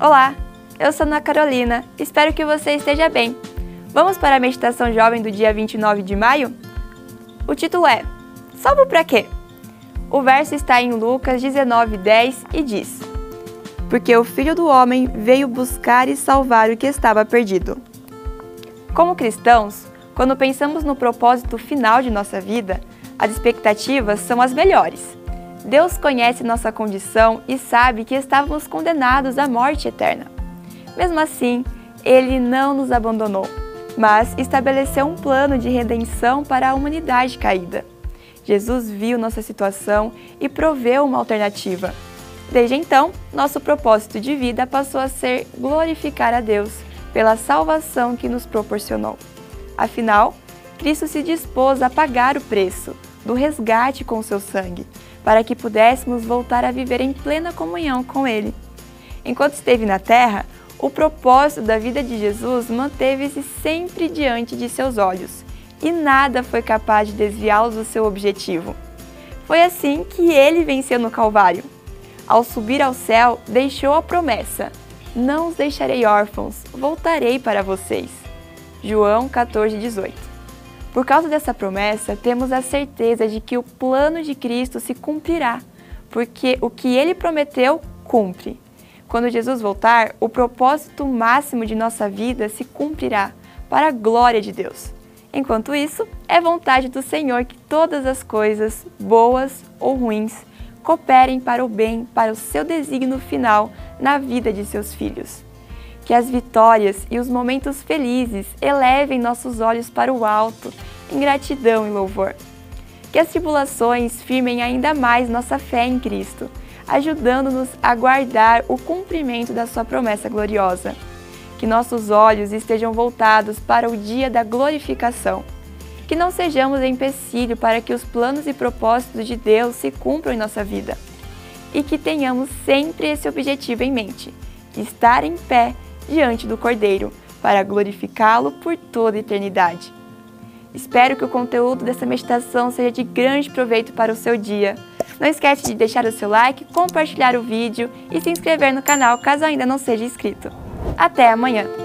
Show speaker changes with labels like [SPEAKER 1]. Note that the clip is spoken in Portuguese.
[SPEAKER 1] Olá, eu sou Ana Carolina, espero que você esteja bem. Vamos para a meditação jovem do dia 29 de maio? O título é Salvo para quê? O verso está em Lucas 19:10 e diz: Porque o Filho do homem veio buscar e salvar o que estava perdido. Como cristãos, quando pensamos no propósito final de nossa vida, as expectativas são as melhores. Deus conhece nossa condição e sabe que estávamos condenados à morte eterna. Mesmo assim, Ele não nos abandonou, mas estabeleceu um plano de redenção para a humanidade caída. Jesus viu nossa situação e proveu uma alternativa. Desde então, nosso propósito de vida passou a ser glorificar a Deus pela salvação que nos proporcionou. Afinal, Cristo se dispôs a pagar o preço do resgate com seu sangue, para que pudéssemos voltar a viver em plena comunhão com Ele. Enquanto esteve na terra, o propósito da vida de Jesus manteve-se sempre diante de seus olhos, e nada foi capaz de desviá-los do seu objetivo. Foi assim que ele venceu no Calvário. Ao subir ao céu, deixou a promessa: Não os deixarei órfãos, voltarei para vocês. João 14, 18. Por causa dessa promessa, temos a certeza de que o plano de Cristo se cumprirá, porque o que ele prometeu, cumpre. Quando Jesus voltar, o propósito máximo de nossa vida se cumprirá, para a glória de Deus. Enquanto isso, é vontade do Senhor que todas as coisas, boas ou ruins, cooperem para o bem, para o seu desígnio final na vida de seus filhos. Que as vitórias e os momentos felizes elevem nossos olhos para o alto, em gratidão e louvor. Que as tribulações firmem ainda mais nossa fé em Cristo, ajudando-nos a guardar o cumprimento da Sua promessa gloriosa. Que nossos olhos estejam voltados para o dia da glorificação. Que não sejamos empecilho para que os planos e propósitos de Deus se cumpram em nossa vida. E que tenhamos sempre esse objetivo em mente: estar em pé diante do Cordeiro, para glorificá-lo por toda a eternidade. Espero que o conteúdo dessa meditação seja de grande proveito para o seu dia. Não esquece de deixar o seu like, compartilhar o vídeo e se inscrever no canal caso ainda não seja inscrito. Até amanhã!